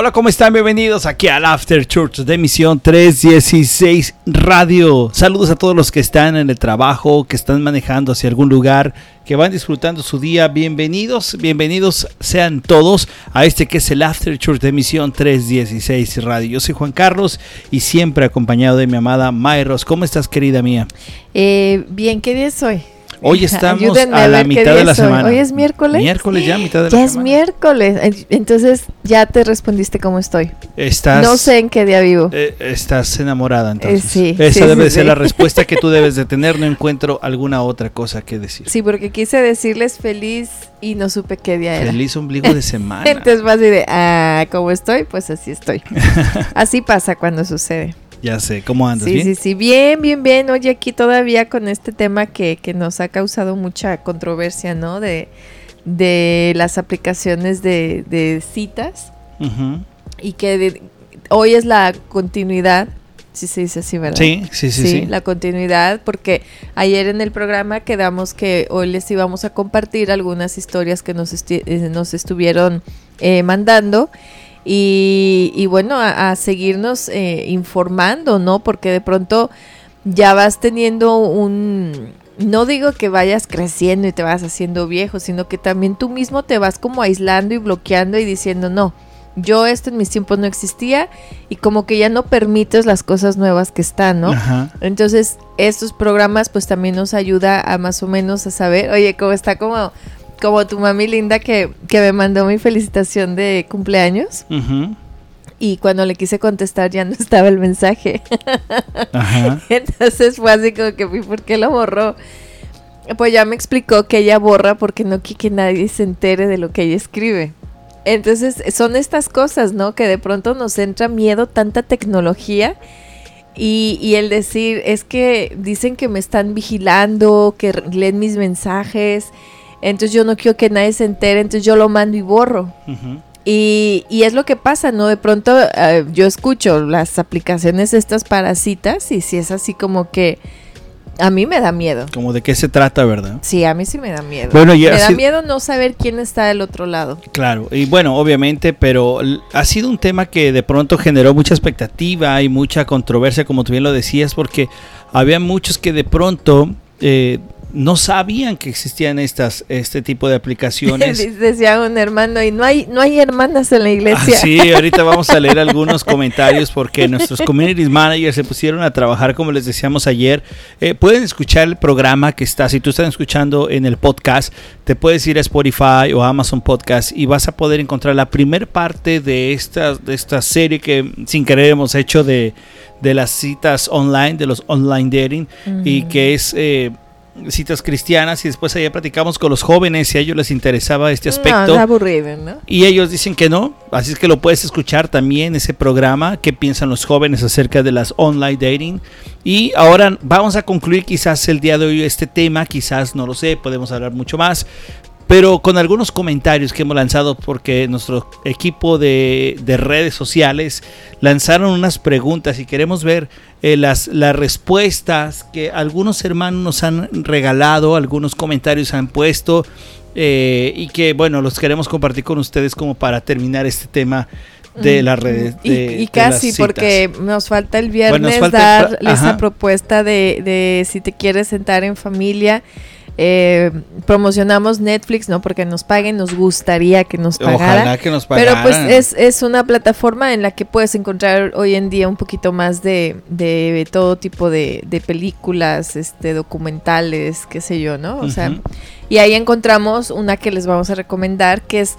Hola, ¿cómo están? Bienvenidos aquí al After Church de Misión 316 Radio. Saludos a todos los que están en el trabajo, que están manejando hacia algún lugar, que van disfrutando su día. Bienvenidos, bienvenidos sean todos a este que es el After Church de Misión 316 Radio. Yo soy Juan Carlos y siempre acompañado de mi amada Mayros. ¿Cómo estás, querida mía? Eh, bien, ¿qué día es hoy? Hoy estamos a, la mitad de la semana. Hoy es miércoles. Miércoles ya, mitad de la semana. Ya es miércoles. Entonces ya te respondiste cómo estoy. Estás. No sé en qué día vivo. Eh, estás enamorada entonces. Eh, sí. Esa debe ser la respuesta que tú debes de tener. No encuentro alguna otra cosa que decir. Sí, porque quise decirles feliz y no supe qué día era. Feliz ombligo de semana. entonces vas a decir, ah, ¿cómo estoy? Pues así estoy. así pasa cuando sucede. Ya sé, ¿cómo andas? Sí, ¿Bien? sí, sí, bien, bien, bien. Oye, aquí todavía con este tema que, que nos ha causado mucha controversia, ¿no? De, de las aplicaciones de, de citas y que hoy es la continuidad, si se dice así, ¿verdad? Sí, sí, sí, sí, La continuidad, porque ayer en el programa quedamos que hoy les íbamos a compartir algunas historias que nos, eh, nos estuvieron eh, mandando. Y, bueno, a, seguirnos eh, informando, ¿no? Porque de pronto ya vas teniendo un... No digo que vayas creciendo y te vas haciendo viejo, sino que también tú mismo te vas como aislando y bloqueando y diciendo, no, yo esto en mis tiempos no existía y como que ya no permites las cosas nuevas que están, ¿no? Entonces, estos programas pues también nos ayuda a más o menos a saber, oye, cómo está como como tu mami linda que, me mandó mi felicitación de cumpleaños. Y cuando le quise contestar ya no estaba el mensaje. Entonces fue así como que, ¿por qué lo borró? Pues ya me explicó que ella borra porque no quiere que nadie se entere de lo que ella escribe. Entonces son estas cosas, ¿no? Que de pronto nos entra miedo, tanta tecnología. Y, y, el decir, es que dicen que me están vigilando, que leen mis mensajes, entonces yo no quiero que nadie se entere, entonces yo lo mando y borro. y, y, es lo que pasa, ¿no? De pronto eh, yo escucho las aplicaciones estas parasitas y si es así como que a mí me da miedo. Como de qué se trata, ¿verdad? Sí, a mí sí me da miedo. Bueno, me da miedo no saber quién está del otro lado. Claro, y bueno, obviamente, pero ha sido un tema que de pronto generó mucha expectativa y mucha controversia, como tú bien lo decías, porque había muchos que de pronto eh, no sabían que existían estas este tipo de aplicaciones. Decía un hermano, y no hay, no hay hermanas en la iglesia. Ah, sí, ahorita vamos a leer algunos comentarios porque nuestros community managers se pusieron a trabajar, como les decíamos ayer. Eh, pueden escuchar el programa que está, si tú estás escuchando en el podcast, te puedes ir a Spotify o Amazon Podcast y vas a poder encontrar la primera parte de esta, de esta serie que sin querer hemos hecho de, de las citas online, de los online dating, y que es... Eh, citas cristianas y después allá platicamos con los jóvenes si a ellos les interesaba este aspecto. No, aburrido, ¿no? Y ellos dicen que no, así es que lo puedes escuchar también ese programa, qué piensan los jóvenes acerca de las online dating. Y ahora vamos a concluir quizás el día de hoy este tema, quizás no lo sé, podemos hablar mucho más, pero con algunos comentarios que hemos lanzado porque nuestro equipo de, redes sociales lanzaron unas preguntas y queremos ver eh, las, las respuestas que algunos hermanos nos han regalado, algunos comentarios han puesto eh, y que bueno, los queremos compartir con ustedes como para terminar este tema de las redes. y, casi, porque nos falta el viernes dar esa propuesta de, de si te quieres sentar en familia eh, promocionamos Netflix, no porque nos paguen, nos gustaría que nos pagaran. Ojalá que nos pagaran. Pero pues es, es una plataforma en la que puedes encontrar hoy en día un poquito más de, de todo tipo de, de, películas, este, documentales, qué sé yo, ¿no? O sea, y ahí encontramos una que les vamos a recomendar que es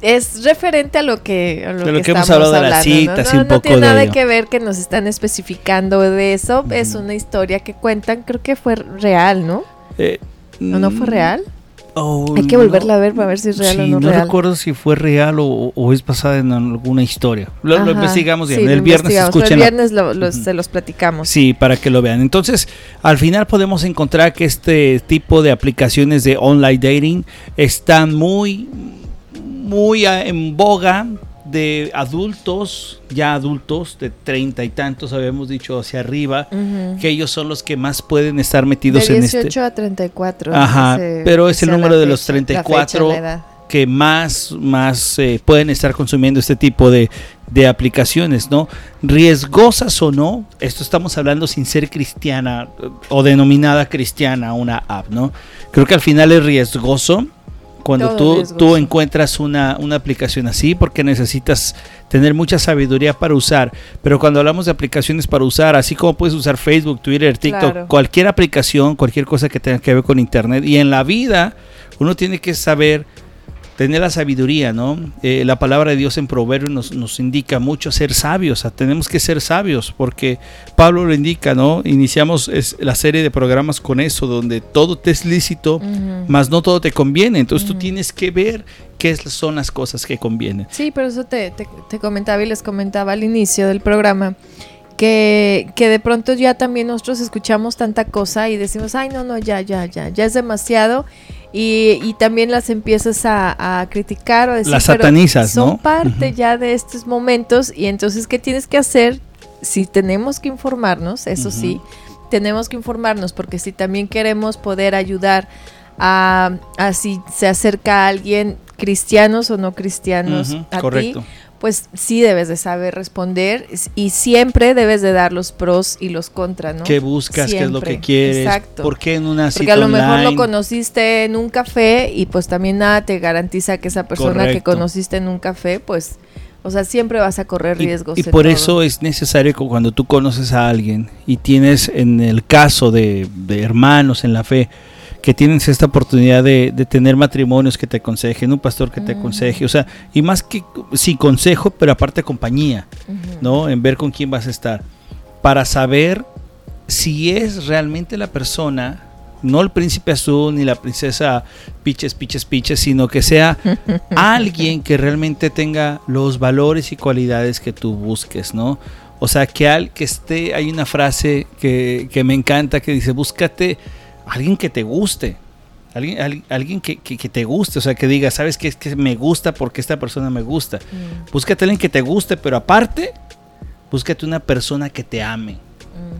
es referente a lo que, a lo, que, hemos hablado de las citas no, y un no tiene nada que ver que nos están especificando de eso. Es una historia que cuentan, creo que fue real, ¿no? Eh, ¿No, ¿No fue real? Oh, Hay que volverla a ver para ver si es real o no, no recuerdo si fue real o, es basada en alguna historia. Lo, investigamos bien. el viernes El viernes se los platicamos. Sí, para que lo vean. Entonces, al final podemos encontrar que este tipo de aplicaciones de online dating están muy, muy en boga de adultos, ya adultos de treinta y tantos, habíamos dicho hacia arriba, que ellos son los que más pueden estar metidos de 18 en este. a 34. Ajá, pero es el número de los 34 que más, más eh, pueden estar consumiendo este tipo de, de aplicaciones, ¿no? Riesgosas o no, esto estamos hablando sin ser cristiana o denominada cristiana una app, ¿no? Creo que al final es riesgoso cuando tú, tú encuentras una, una, aplicación así, porque necesitas tener mucha sabiduría para usar. Pero cuando hablamos de aplicaciones para usar, así como puedes usar Facebook, Twitter, TikTok, cualquier aplicación, cualquier cosa que tenga que ver con Internet, y en la vida uno tiene que saber tener la sabiduría, ¿no? Eh, la palabra de Dios en Proverbios nos, nos, indica mucho ser sabios, tenemos que ser sabios, porque Pablo lo indica, ¿no? Iniciamos la serie de programas con eso, donde todo te es lícito, mas no todo te conviene, entonces tú tienes que ver qué son las cosas que convienen. Sí, pero eso te, te, comentaba y les comentaba al inicio del programa. Que, que, de pronto ya también nosotros escuchamos tanta cosa y decimos, ay, no, no, ya, ya, ya, ya es demasiado y, también las empiezas a, criticar o decir, las satanizas, son parte ya de estos momentos y entonces ¿qué tienes que hacer? Si tenemos que informarnos, eso sí, tenemos que informarnos porque si también queremos poder ayudar a, a si se acerca a alguien cristianos o no cristianos a correcto. ti, pues sí debes de saber responder y siempre debes de dar los pros y los contras, ¿no? ¿Qué buscas? ¿Qué es lo que quieres? Exacto. ¿Por qué en una cita Porque a lo mejor lo conociste en un café y pues también nada te garantiza que esa persona que conociste en un café, pues... O sea, siempre vas a correr riesgos. Y, por eso es necesario que cuando tú conoces a alguien y tienes en el caso de, de hermanos en la fe, que tienes esta oportunidad de, tener matrimonios que te aconsejen, un pastor que te aconseje, o sea, y más que sí consejo, pero aparte compañía, ¿no? En ver con quién vas a estar, para saber si es realmente la persona, no el príncipe azul ni la princesa piches, piches, piches, sino que sea alguien que realmente tenga los valores y cualidades que tú busques, ¿no? O sea, que, al, que esté, hay una frase que, que me encanta que dice, búscate alguien que te guste. Alguien, alguien que, te guste, o sea, que diga, ¿sabes qué? Es que me gusta porque esta persona me gusta. Mm. Búscate alguien que te guste, pero aparte, búscate una persona que te ame.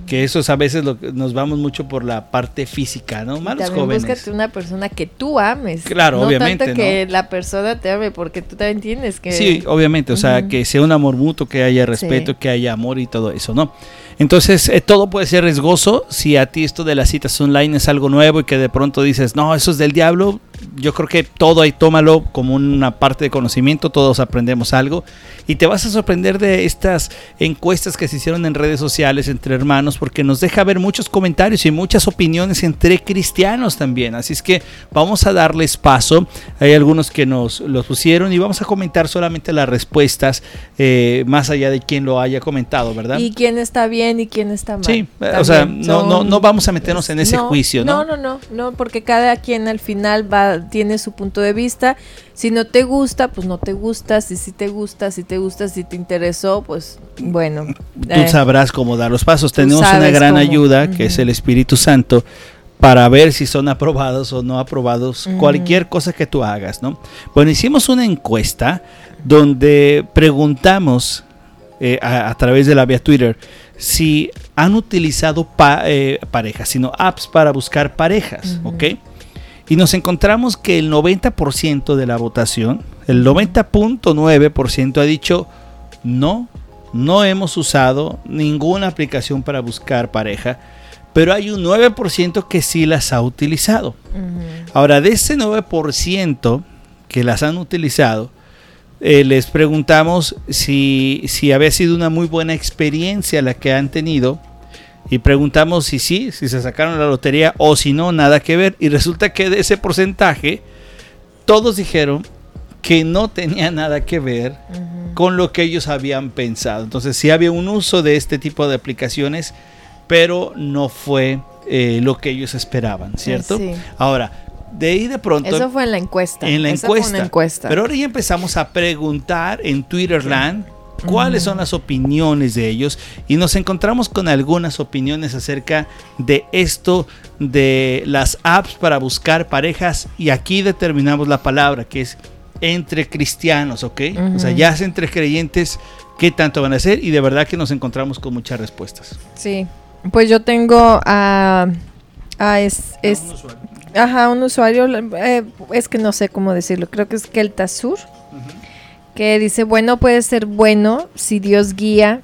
Que eso es a veces lo que nos vamos mucho por la parte física, ¿no? Malos jóvenes. Búscate una persona que tú ames. Claro, no obviamente. Tanto que la persona te ame, porque tú también tienes que. Sí, obviamente. O sea, que sea un amor mutuo, que haya respeto, que haya amor y todo eso, ¿no? Entonces, eh, todo puede ser riesgoso si a ti esto de las citas online es algo nuevo y que de pronto dices, no, eso es del diablo. Yo creo que todo ahí tómalo como una parte de conocimiento, todos aprendemos algo. Y te vas a sorprender de estas encuestas que se hicieron en redes sociales entre hermanos, porque nos deja ver muchos comentarios y muchas opiniones entre cristianos también. Así es que vamos a darles paso. Hay algunos que nos los pusieron y vamos a comentar solamente las respuestas, eh, más allá de quién lo haya comentado, ¿verdad? Y quién está bien y quién está mal. Sí, o sea, no, no, no vamos a meternos en ese juicio, ¿no? No, no, no, no, porque cada quien al final va, tiene su punto de vista si no te gusta, pues no te gusta. Si sí te gusta, si te gusta, si te interesó, pues bueno. Tú eh, sabrás cómo dar los pasos. Tenemos una gran ayuda que es el Espíritu Santo para ver si son aprobados o no aprobados cualquier cosa que tú hagas, ¿no? Bueno, hicimos una encuesta donde preguntamos eh, a, través de la vía Twitter si han utilizado eh, parejas, sino apps para buscar parejas, ¿ok? Y nos encontramos que el 90% de la votación, el 90.9% ha dicho no, no hemos usado ninguna aplicación para buscar pareja, pero hay un 9% que sí las ha utilizado. Ahora, de ese 9% que las han utilizado, eh, les preguntamos si, si había sido una muy buena experiencia la que han tenido y preguntamos si sí, si se sacaron la lotería o si no, nada que ver. Y resulta que de ese porcentaje, todos dijeron que no tenía nada que ver con lo que ellos habían pensado. Entonces sí había un uso de este tipo de aplicaciones, pero no fue eh, lo que ellos esperaban, ¿cierto? Ahora, de ahí de pronto... Eso fue en la encuesta. En la encuesta. Pero ahora ya empezamos a preguntar en Twitterland cuáles son las opiniones de ellos y nos encontramos con algunas opiniones acerca de esto de las apps para buscar parejas y aquí determinamos la palabra que es entre cristianos, ¿ok? O sea, ya es entre creyentes qué tanto van a hacer y de verdad que nos encontramos con muchas respuestas. Sí, pues yo tengo a... es, Ajá, un usuario, eh, es que no sé cómo decirlo, creo que es Keltasur, que dice, bueno, puede ser bueno si Dios guía,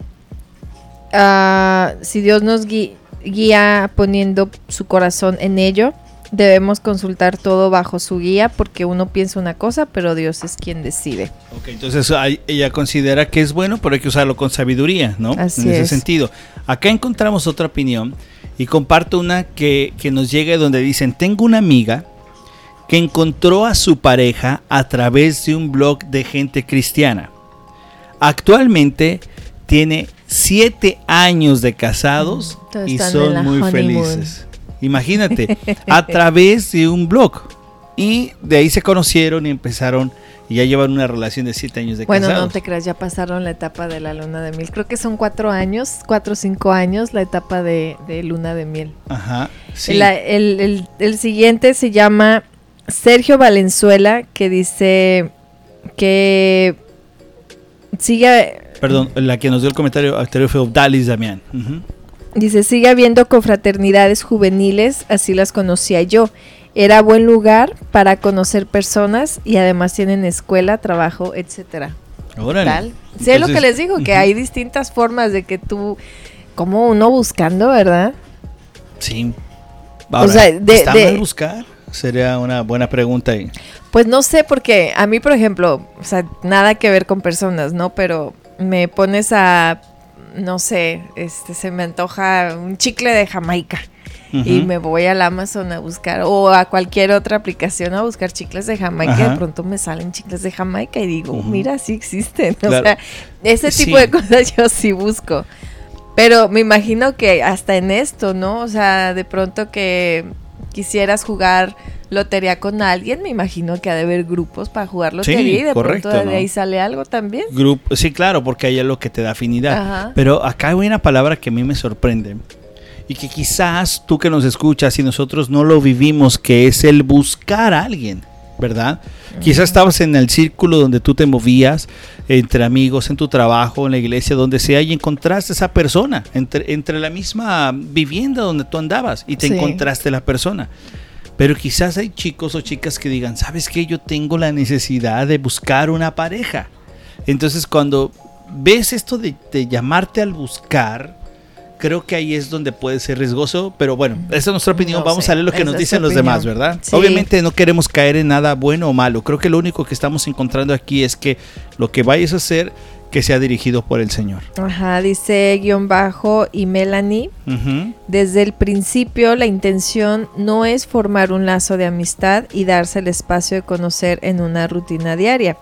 ah, si Dios nos guía poniendo su corazón en ello debemos consultar todo bajo su guía porque uno piensa una cosa, pero Dios es quien decide. Ok, entonces ella considera que es bueno, pero hay que usarlo con sabiduría, ¿no? Así en ese es. sentido. Acá encontramos otra opinión y comparto una que, que nos llega donde dicen, tengo una amiga que encontró a su pareja a través de un blog de gente cristiana. Actualmente tiene siete años de casados Todos y son muy honeymoon. felices. Imagínate, a través de un blog. Y de ahí se conocieron y empezaron y ya llevan una relación de siete años de Bueno, casados. no te creas, ya pasaron la etapa de la luna de miel. Creo que son cuatro años, cuatro o cinco años la etapa de, de luna de miel. Ajá, sí. La- el, el- el siguiente se llama Sergio Valenzuela, que dice que sigue, Perdón, la que nos dio el comentario anterior fue Dalis Damián. Dice, sigue habiendo confraternidades juveniles, así las conocía yo. Era buen lugar para conocer personas y además tienen escuela, trabajo, etcétera. Órale. tal. Sí, es lo que les digo, que hay distintas formas de que tú, como uno buscando, ¿verdad? Sí. Ahora, sea, de- ¿Está de- mal buscar? Sería una buena pregunta ahí. Pues no sé, porque a mí, por ejemplo, o sea, nada que ver con personas, ¿no? Pero me pones a, no sé, este, se me antoja un chicle de Jamaica. Y me voy al Amazon a buscar, o a cualquier otra aplicación a buscar chicles de Jamaica, Ajá. de pronto me salen chicles de Jamaica y digo, mira, sí existen. O sea, ese tipo Sí. de cosas yo sí busco. Pero me imagino que hasta en esto, ¿no? O sea, de pronto que quisieras jugar lotería con alguien, me imagino que ha de haber grupos para jugar lotería y de correcto, pronto de ¿no? ahí sale algo también. Grupo, sí, claro, porque ahí es lo que te da afinidad. Ajá. Pero acá hay una palabra que a mí me sorprende y que quizás tú que nos escuchas y nosotros no lo vivimos, que es el buscar a alguien, ¿verdad? Quizás estabas en el círculo donde tú te movías, entre amigos, en tu trabajo, en la iglesia, donde sea, y encontraste esa persona, entre, entre la misma vivienda donde tú andabas y te Sí. encontraste la persona. Pero quizás hay chicos o chicas que digan, ¿sabes qué? Yo tengo la necesidad de buscar una pareja. Entonces cuando ves esto de, de llamarte al buscar, creo que ahí es donde puede ser riesgoso. Pero bueno, esa es nuestra opinión. No Vamos sé, a leer lo que esa nos dicen los demás, ¿verdad? Sí. Obviamente no queremos caer en nada bueno o malo. Creo que lo único que estamos encontrando aquí es que lo que vayas a hacer, que sea dirigido por el Señor. Ajá, dice guion bajo y Melanie. Desde el principio la intención no es formar un lazo de amistad y darse el espacio de conocer en una rutina diaria.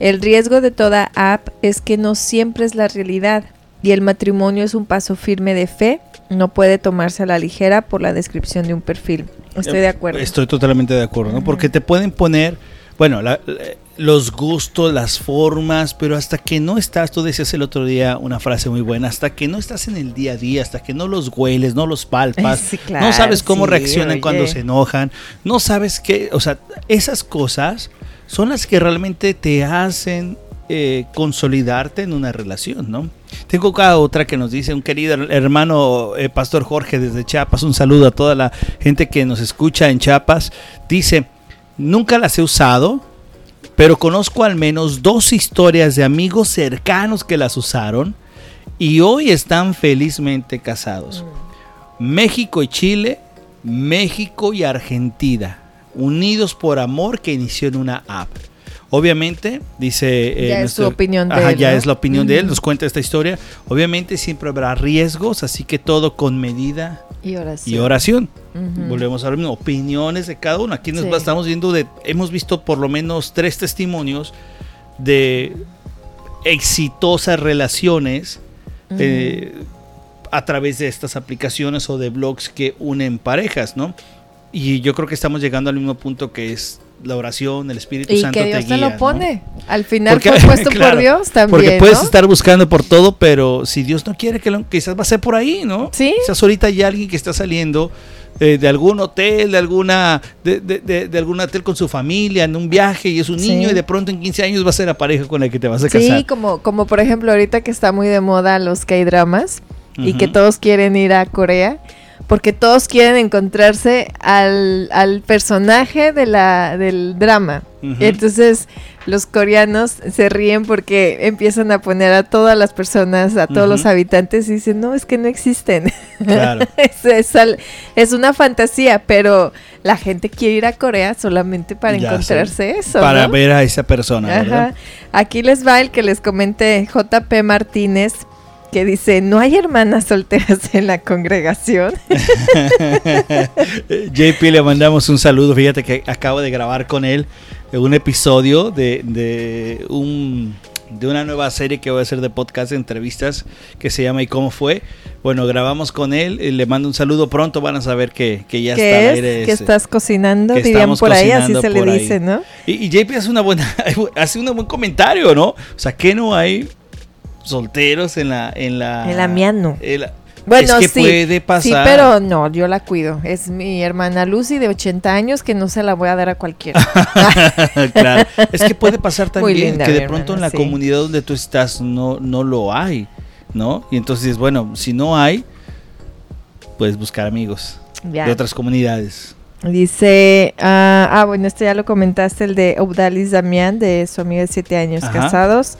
El riesgo de toda app es que no siempre es la realidad y el matrimonio es un paso firme de fe, no puede tomarse a la ligera por la descripción de un perfil. Estoy de acuerdo. Estoy totalmente de acuerdo, ¿no? Porque te pueden poner, bueno, la- la- los gustos, las formas, pero hasta que no estás, tú decías el otro día una frase muy buena, hasta que no estás en el día a día, hasta que no los hueles, no los palpas, Sí, no claro, sabes cómo sí, reaccionan oye. cuando se enojan, no sabes qué, o sea, esas cosas son las que realmente te hacen eh, consolidarte en una relación, ¿no? Tengo acá otra que nos dice un querido hermano eh, Pastor Jorge desde Chiapas, un saludo a toda la gente que nos escucha en Chiapas. Dice, nunca las he usado, pero conozco al menos dos historias de amigos cercanos que las usaron y hoy están felizmente casados. México y Chile, México y Argentina, unidos por amor que inició en una app. Obviamente, dice... eh, Ya es su opinión de Ajá, él, ya ¿no? es la opinión de él, nos cuenta esta historia. Obviamente siempre habrá riesgos, así que todo con medida Y oración. y oración. Ujú. Volvemos a ver opiniones de cada uno. Aquí nos Sí. estamos viendo de, hemos visto por lo menos tres testimonios de exitosas relaciones eh, a través de estas aplicaciones o de blogs que unen parejas, ¿no? Y yo creo que estamos llegando al mismo punto que es la oración, el Espíritu Y Santo que Dios te lo ¿no? pone. Al final Porque- fue puesto claro, por Dios también. Porque puedes ¿no? estar buscando por todo, pero si Dios no quiere que lo, quizás va a ser por ahí, ¿no? Sí. Quizás ahorita hay alguien que está saliendo eh, de algún hotel, de alguna de, de- de- de algún hotel con su familia, en un viaje y es un Sí. niño y de pronto en 15 años va a ser la pareja con la que te vas a casar. Sí, como, como por ejemplo ahorita que está muy de moda los K-dramas y que todos quieren ir a Corea, porque todos quieren encontrarse al, al personaje de la, del drama. Entonces los coreanos se ríen porque empiezan a poner a todas las personas, a todos los habitantes y dicen, no, es que no existen. Claro. es, es al- es una fantasía, pero la gente quiere ir a Corea solamente para Ya encontrarse eso. Para ¿no? ver a esa persona, ¿verdad? Ajá. Aquí les va el que les comenté, JP Martínez, que dice, ¿no hay hermanas solteras en la congregación? JP le mandamos un saludo. Fíjate que acabo de grabar con él un episodio de, de un de una nueva serie que voy a hacer de podcast de entrevistas que se llama ¿Y cómo fue? Bueno, grabamos con él, y le mando un saludo. Pronto van a saber que, que ya está. ¿Que estás cocinando? que Dirían por ahí, así se le ahí. dice, ¿no? Y, y JP hace una buena hace un buen comentario, ¿no? O sea, que no hay solteros en la en la En la mía no. en la- Bueno, es que sí, puede pasar. Sí, pero no, yo la cuido. Es mi hermana Lucy de 80 años que no se la voy a dar a cualquiera. claro. Es que puede pasar también que de pronto en la sí. comunidad donde tú estás no, no lo hay, ¿no? Y entonces, bueno, si no hay, puedes buscar amigos Ya. de otras comunidades. Dice, ah, ah, bueno, esto ya lo comentaste, el de Obdalis Damián, de su amiga de 7 años Ajá. casados.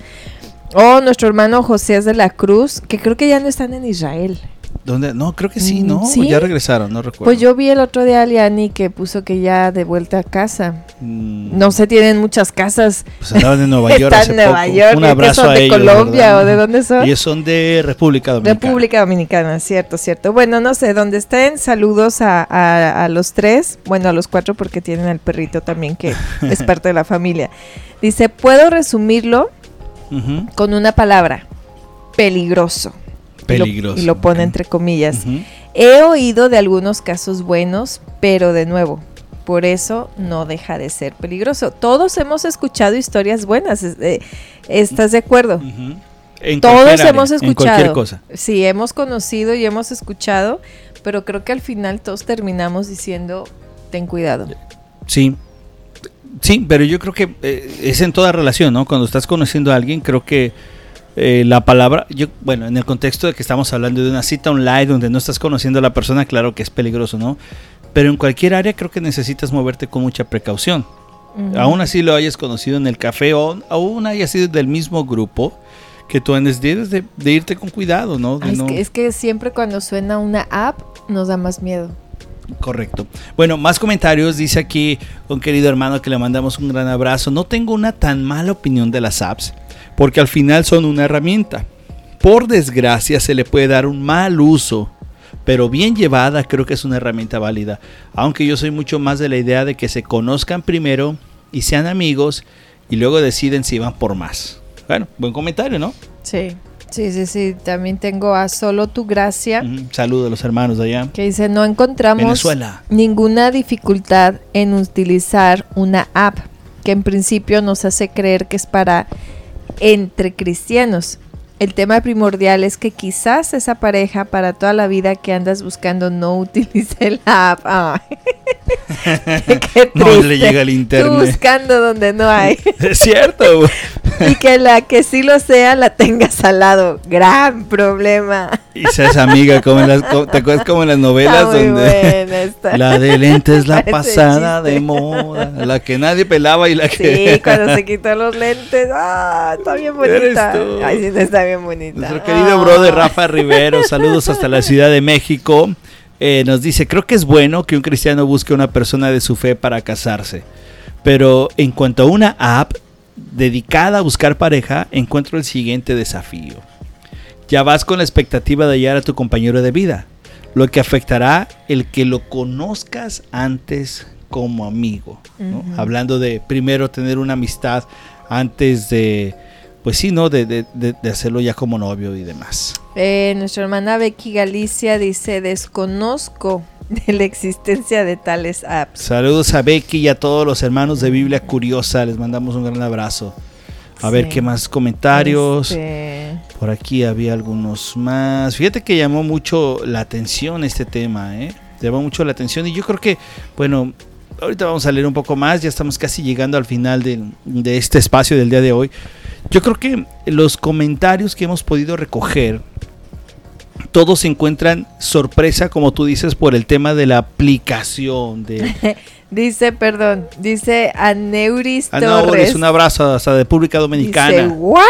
O nuestro hermano José de la Cruz, que creo que ya no están en Israel. ¿Dónde? No, creo que sí, Mm, ¿no? ¿sí? Ya regresaron, no recuerdo. Pues yo vi el otro día a Liani que puso que ya de vuelta a casa. Mm, No se tienen muchas casas. Pues andaban en Nueva York Están en Nueva poco. York. Un ¿qué abrazo son a de ellos. Colombia ¿verdad? o de dónde son? Ellos son de República Dominicana. República Dominicana, cierto, cierto. Bueno, no sé, donde estén, saludos a, a- a los tres, bueno, a los cuatro porque tienen al perrito también que es parte de la familia. Dice, puedo resumirlo Con una palabra, peligroso. Y lo- Peligroso. Y lo, pone entre comillas. He oído de algunos casos buenos, pero de nuevo, por eso no deja de ser peligroso. Todos hemos escuchado historias buenas, eh, ¿estás de acuerdo? En Todos área, hemos En escuchado. cualquier cosa. Sí, hemos conocido y hemos escuchado, pero creo que al final todos terminamos diciendo, ten cuidado. Sí. Sí, pero yo creo que eh, es en toda relación, ¿no? Cuando estás conociendo a alguien, creo que eh, la palabra, yo, bueno, en el contexto de que estamos hablando de una cita online donde no estás conociendo a la persona, claro que es peligroso, ¿no? Pero en cualquier área creo que necesitas moverte con mucha precaución. Ujú. Aún así lo hayas conocido en el café o aún hayas sido del mismo grupo, que tú andes de, de irte con cuidado, ¿no? De Ay, es, no- que, es que siempre cuando suena una app nos da más miedo. Correcto. Bueno, más comentarios. Dice aquí un querido hermano que le mandamos un gran abrazo. No tengo una tan mala opinión de las apps, porque al final son una herramienta. Por desgracia se le puede dar un mal uso, pero bien llevada creo que es una herramienta válida. Aunque yo soy mucho más de la idea de que se conozcan primero y sean amigos y luego deciden si van por más. Bueno, buen comentario, ¿no? Sí, sí, sí, sí. También tengo a Solo Tu Gracia, Ujú. Saludos a los hermanos de allá. que dice, no encontramos Venezuela. ninguna dificultad en utilizar una app que en principio nos hace creer que es para entre cristianos. El tema primordial es que quizás esa pareja para toda la vida que andas buscando no utilice la app. Ay. Qué No le llega el Tú internet. buscando donde no hay. Es cierto. y que la que sí lo sea la tengas al lado. Gran problema. Y seas amiga, como en las, ¿te acuerdas como en las novelas Está donde la de lente es la pasada chiste. de moda, la que nadie pelaba y la que Sí, cuando se quitó los lentes. ¡Ah! Está bien bonita. Ay, sí, está bien bonita. Nuestro querido Ah. brother Rafa Rivero, saludos hasta la Ciudad de México. Eh, nos dice, creo que es bueno que un cristiano busque una persona de su fe para casarse. Pero en cuanto a una app dedicada a buscar pareja, encuentro el siguiente desafío. Ya vas con la expectativa de hallar a tu compañero de vida, lo que afectará el que lo conozcas antes como amigo. Hablando de primero tener una amistad antes de, pues sí, ¿no? De, de- de- de hacerlo ya como novio y demás. Eh, nuestra hermana Becky Galicia dice: Desconozco de la existencia de tales apps. Saludos a Becky y a todos los hermanos de Biblia Curiosa, les mandamos un gran abrazo. A ver qué más comentarios. Este, Por aquí había algunos más. Fíjate que llamó mucho la atención este tema, ¿eh? Llamó mucho la atención y yo creo que, bueno, ahorita vamos a leer un poco más, ya estamos casi llegando al final del- de este espacio del día de hoy. Yo creo que los comentarios que hemos podido recoger todos encuentran sorpresa, como tú dices, por el tema de la aplicación. De... dice, perdón, dice Aneuris Aneuris, Torres. un abrazo hasta de República Dominicana. Dice, ¿what?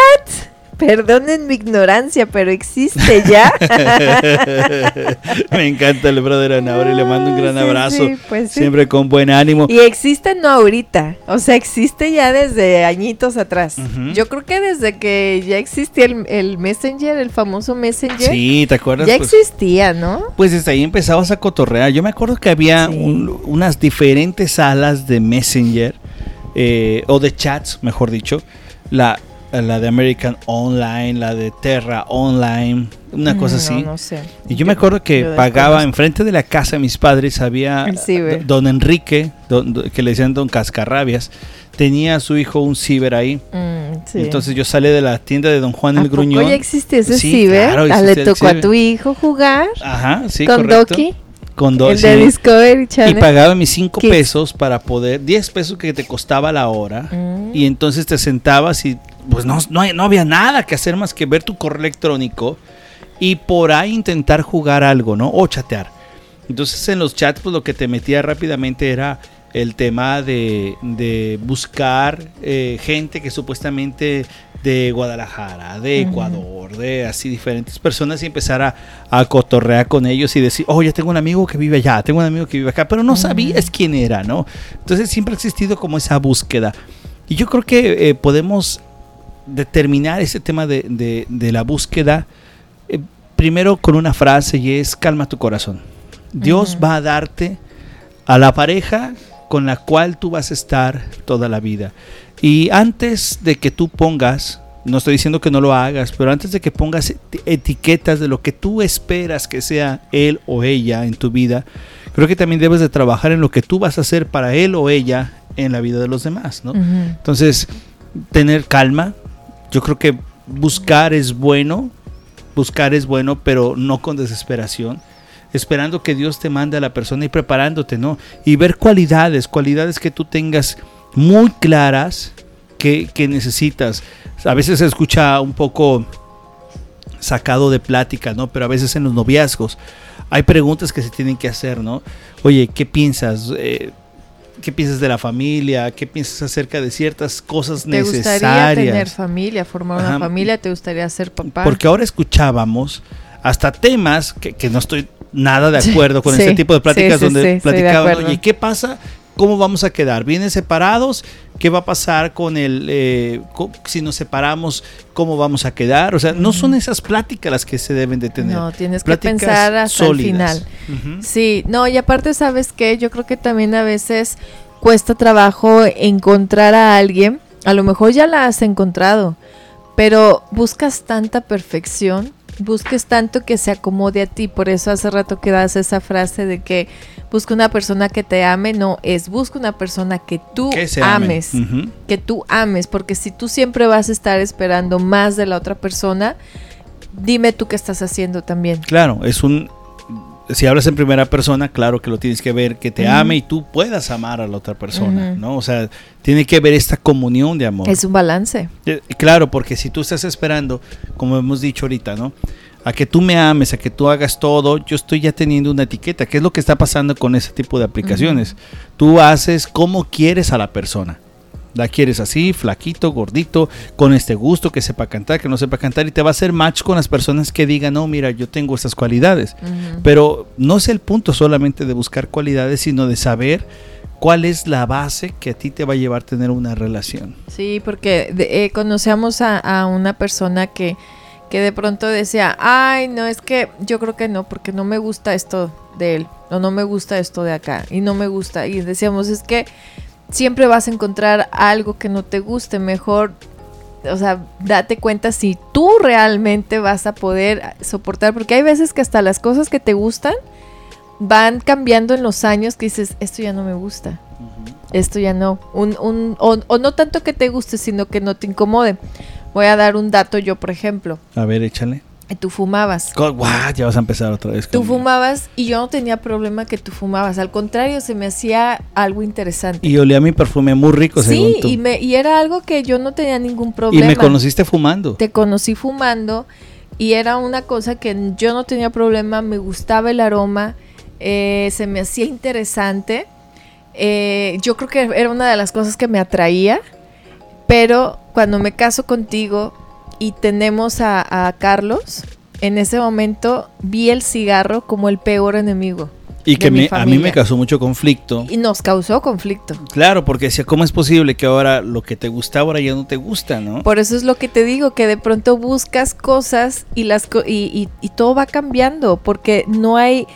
Perdonen mi ignorancia, pero existe ya. Me encanta el brother Anauri, le mando un gran abrazo. Pues siempre con buen ánimo. Y existe no ahorita, o sea, existe ya desde añitos atrás. Yo creo que desde que ya existía el, Messenger, el famoso Messenger. Sí, ¿te acuerdas? Ya pues existía, ¿no? Pues desde ahí empezabas a cotorrear. Yo me acuerdo que había unas diferentes salas de Messenger, eh, o de chats, mejor dicho. La, la de American Online, la de Terra Online, una cosa así. No sé. Y yo, me acuerdo que pagaba enfrente de la casa de mis padres, había don Enrique, que le decían don Cascarrabias, tenía a su hijo un ciber ahí. Mm, Entonces yo salí de la tienda de don Juan el Gruñón. ya existe ese ciber? Ah, ¿Le tocó a tu hijo jugar? Ajá, sí, ¿Con Doki? Con dos, el de Discovery Channel. Y pagaba mis 5 pesos para poder, 10 pesos que te costaba la hora. Mm. Y entonces te sentabas y pues no, no, había nada que hacer más que ver tu correo electrónico y por ahí intentar jugar algo, ¿no? O chatear. Entonces en los chats pues lo que te metía rápidamente era el tema de, buscar eh, gente que supuestamente de Guadalajara, de Ecuador, de así diferentes personas y empezar a, a, cotorrear con ellos y decir, oh, ya tengo un amigo que vive allá, tengo un amigo que vive acá, pero no sabías quién era, ¿no? Entonces siempre ha existido como esa búsqueda. Y yo creo que eh, podemos determinar ese tema de, la búsqueda eh, primero con una frase y es calma tu corazón. Dios va a darte a la pareja con la cual tú vas a estar toda la vida. Y antes de que tú pongas, no estoy diciendo que no lo hagas, pero antes de que pongas etiquetas de lo que tú esperas que sea él o ella en tu vida, creo que también debes de trabajar en lo que tú vas a hacer para él o ella en la vida de los demás, ¿no? Entonces, tener calma, yo creo que buscar es bueno, buscar es bueno, pero no con desesperación. Esperando que Dios te mande a la persona y preparándote, ¿no? Y ver cualidades, cualidades que tú tengas muy claras que, necesitas. A veces se escucha un poco sacado de plática, ¿no? Pero a veces en los noviazgos hay preguntas que se tienen que hacer, ¿no? Oye, ¿qué piensas? Eh, ¿Qué piensas de la familia? ¿Qué piensas acerca de ciertas cosas necesarias? ¿Te gustaría tener familia, formar una familia? ¿Te gustaría ser papá? Porque ahora escuchábamos hasta temas que, no estoy nada de acuerdo con este tipo de pláticas donde platicaban, oye, ¿qué pasa? ¿Cómo vamos a quedar? ¿Vienen separados? ¿Qué va a pasar con el, eh, si nos separamos, cómo vamos a quedar? O sea, no son esas pláticas las que se deben de tener. No, tienes que pensar hasta el final. Sí, no, y aparte, ¿sabes qué? Yo creo que también a veces cuesta trabajo encontrar a alguien. A lo mejor ya la has encontrado, pero buscas tanta perfección busques tanto que se acomode a ti. Por eso hace rato que das esa frase de que busca una persona que te ame. No, es busca una persona que tú ames. Que tú ames. Porque si tú siempre vas a estar esperando más de la otra persona, dime tú qué estás haciendo también. Claro, es un si hablas en primera persona, claro que lo tienes que ver, que te ame y tú puedas amar a la otra persona, ¿no? O sea, tiene que ver esta comunión de amor. Es un balance. Eh, claro, porque si tú estás esperando, como hemos dicho ahorita, ¿no? A que tú me ames, a que tú hagas todo, yo estoy ya teniendo una etiqueta. ¿Qué es lo que está pasando con ese tipo de aplicaciones? Tú haces como quieres a la persona. La quieres así, flaquito, gordito, con este gusto, que sepa cantar, que no sepa cantar, y te va a hacer match con las personas que digan, no, mira, yo tengo estas cualidades. Pero no es el punto solamente de buscar cualidades, sino de saber cuál es la base que a ti te va a llevar a tener una relación. Sí, porque eh, conocemos a, una persona que, que de pronto decía, ay, no, es que yo creo que no, porque no me gusta esto de él, o no me gusta esto de acá, y no me gusta. Y decíamos, es que siempre vas a encontrar algo que no te guste. Mejor, o sea, date cuenta si tú realmente vas a poder soportar, porque hay veces que hasta las cosas que te gustan van cambiando en los años que dices, esto ya no me gusta. Esto ya no. Un, un, o, o, no tanto que te guste, sino que no te incomode. Voy a dar un dato yo, por ejemplo. A ver, échale tú fumabas. ya vas a empezar otra vez. Tú fumabas y yo no tenía problema que tú fumabas. Al contrario, se me hacía algo interesante. Y olía mi perfume muy rico, sí, Y, y era algo que yo no tenía ningún problema. Y me conociste fumando. Te conocí fumando y era una cosa que yo no tenía problema, me gustaba el aroma, eh, se me hacía interesante. Eh, yo creo que era una de las cosas que me atraía, pero cuando me caso contigo y tenemos a, a Carlos, en ese momento vi el cigarro como el peor enemigo. Y que me, a mí me causó mucho conflicto. Y nos causó conflicto. Claro, porque decía, ¿cómo es posible que ahora lo que te gustaba ahora ya no te gusta, no? Por eso es lo que te digo, que de pronto buscas cosas y, las, y, y, todo va cambiando, porque no hay,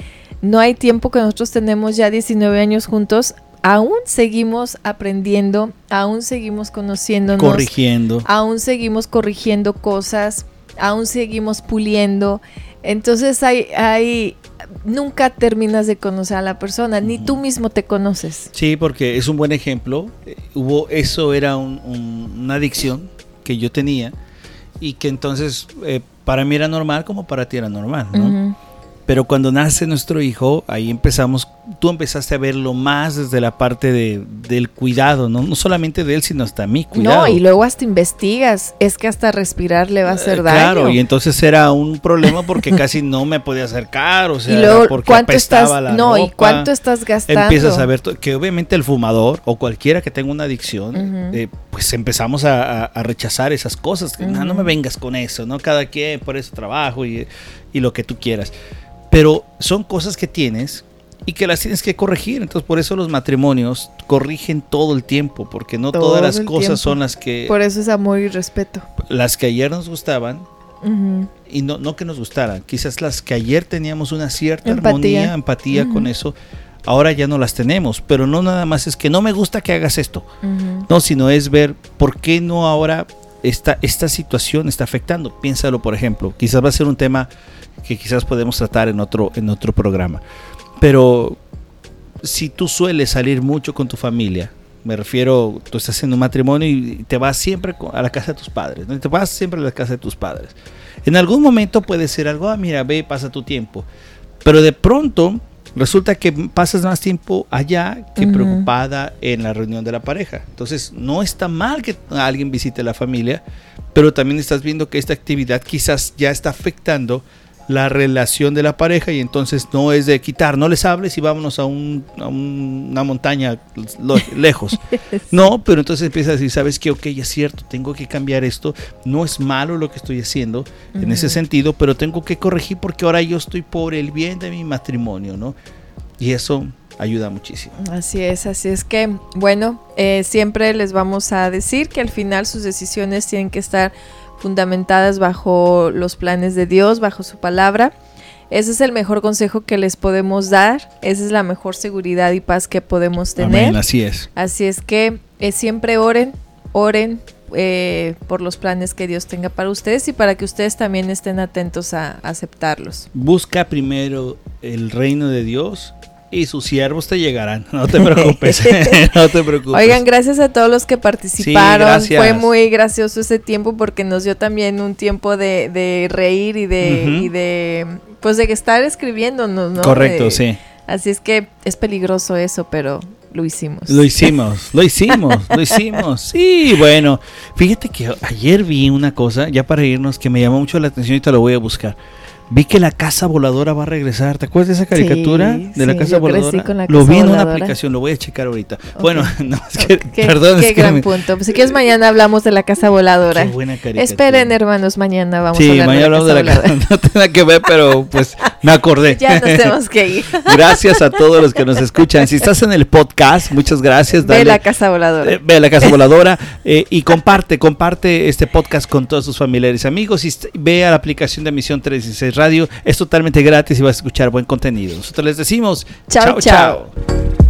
no hay tiempo que nosotros tenemos ya 19 años juntos. Aún seguimos aprendiendo, aún seguimos conociéndonos. Corrigiendo. Aún seguimos corrigiendo cosas, aún seguimos puliendo. Entonces hay, hay, nunca terminas de conocer a la persona, ni tú mismo te conoces. Sí, porque es un buen ejemplo. Hubo, eso era una adicción que yo tenía y que entonces eh, para mí era normal como para ti era normal, ¿no? Pero cuando nace nuestro hijo, ahí empezamos, tú empezaste a verlo más desde la parte de, del cuidado, ¿no? No solamente de él, sino hasta mí cuidado. No, y luego hasta investigas, es que hasta respirar le va a hacer eh, daño. Claro, y entonces era un problema porque casi no me podía acercar, o sea, y luego, porque ¿cuánto estás, no, y cuánto estás gastando. Empiezas a ver que obviamente el fumador o cualquiera que tenga una adicción, eh, pues empezamos a, rechazar esas cosas. no, no me vengas con eso, ¿no? Cada quien por eso trabajo y, y lo que tú quieras. Pero son cosas que tienes y que las tienes que corregir. Entonces, por eso los matrimonios corrigen todo el tiempo, porque no todas las cosas son las que. Por eso es amor y respeto. Las que ayer nos gustaban. Y no, no que nos gustaran, quizás las que ayer teníamos una cierta armonía, empatía con eso, ahora ya no las tenemos, pero no nada más es que no me gusta que hagas esto, no, sino es ver por qué no ahora esta, esta situación está afectando. Piénsalo, por ejemplo, quizás va a ser un tema que quizás podemos tratar en otro, en otro programa. Pero si tú sueles salir mucho con tu familia, me refiero, tú estás en un matrimonio y te vas siempre a la casa de tus padres, ¿no? te vas siempre a la casa de tus padres. En algún momento puede ser algo, ah, mira, ve, pasa tu tiempo. Pero de pronto resulta que pasas más tiempo allá que preocupada en la reunión de la pareja. Entonces, no está mal que alguien visite la familia, pero también estás viendo que esta actividad quizás ya está afectando la relación de la pareja y entonces no es de quitar, no les hables y vámonos a, una montaña lejos. No, pero entonces empieza a decir, ¿sabes qué? Ok, es cierto, tengo que cambiar esto, no es malo lo que estoy haciendo en ese sentido, pero tengo que corregir porque ahora yo estoy por el bien de mi matrimonio, ¿no? Y eso ayuda muchísimo. Así es, así es que, bueno, eh, siempre les vamos a decir que al final sus decisiones tienen que estar fundamentadas bajo los planes de Dios, bajo su palabra. Ese es el mejor consejo que les podemos dar, esa es la mejor seguridad y paz que podemos tener. así es. Así es que eh, siempre oren, oren eh, por los planes que Dios tenga para ustedes y para que ustedes también estén atentos a aceptarlos. Busca primero el reino de Dios y sus siervos te llegarán. No te preocupes. no te preocupes. Oigan, gracias a todos los que participaron. Fue muy gracioso ese tiempo porque nos dio también un tiempo de, reír y de, y de pues de estar escribiéndonos, ¿no? Correcto, sí. Así es que es peligroso eso, pero lo hicimos. Lo hicimos, lo hicimos, lo hicimos. Sí, bueno, fíjate que ayer vi una cosa, ya para irnos, que me llamó mucho la atención y te lo voy a buscar. Vi que la casa voladora va a regresar. ¿Te acuerdas de esa caricatura de la casa voladora? lo vi en una aplicación, lo voy a checar ahorita. Bueno, no, es que, perdón. Qué gran punto. Pues si quieres, mañana hablamos de la casa voladora. Qué buena caricatura. Esperen, hermanos, mañana vamos a hablar mañana de la hablamos de la casa. No tiene que ver, pero pues me acordé. ya nos tenemos que ir. gracias a todos los que nos escuchan. Si estás en el podcast, muchas gracias. ve la casa voladora. Eh, ve la casa voladora eh, y comparte, comparte este podcast con todos tus familiares y amigos. Y ve a la aplicación de Misión 316 Radio. Es totalmente gratis y vas a escuchar buen contenido. Nosotros les decimos, chao, chao. chao.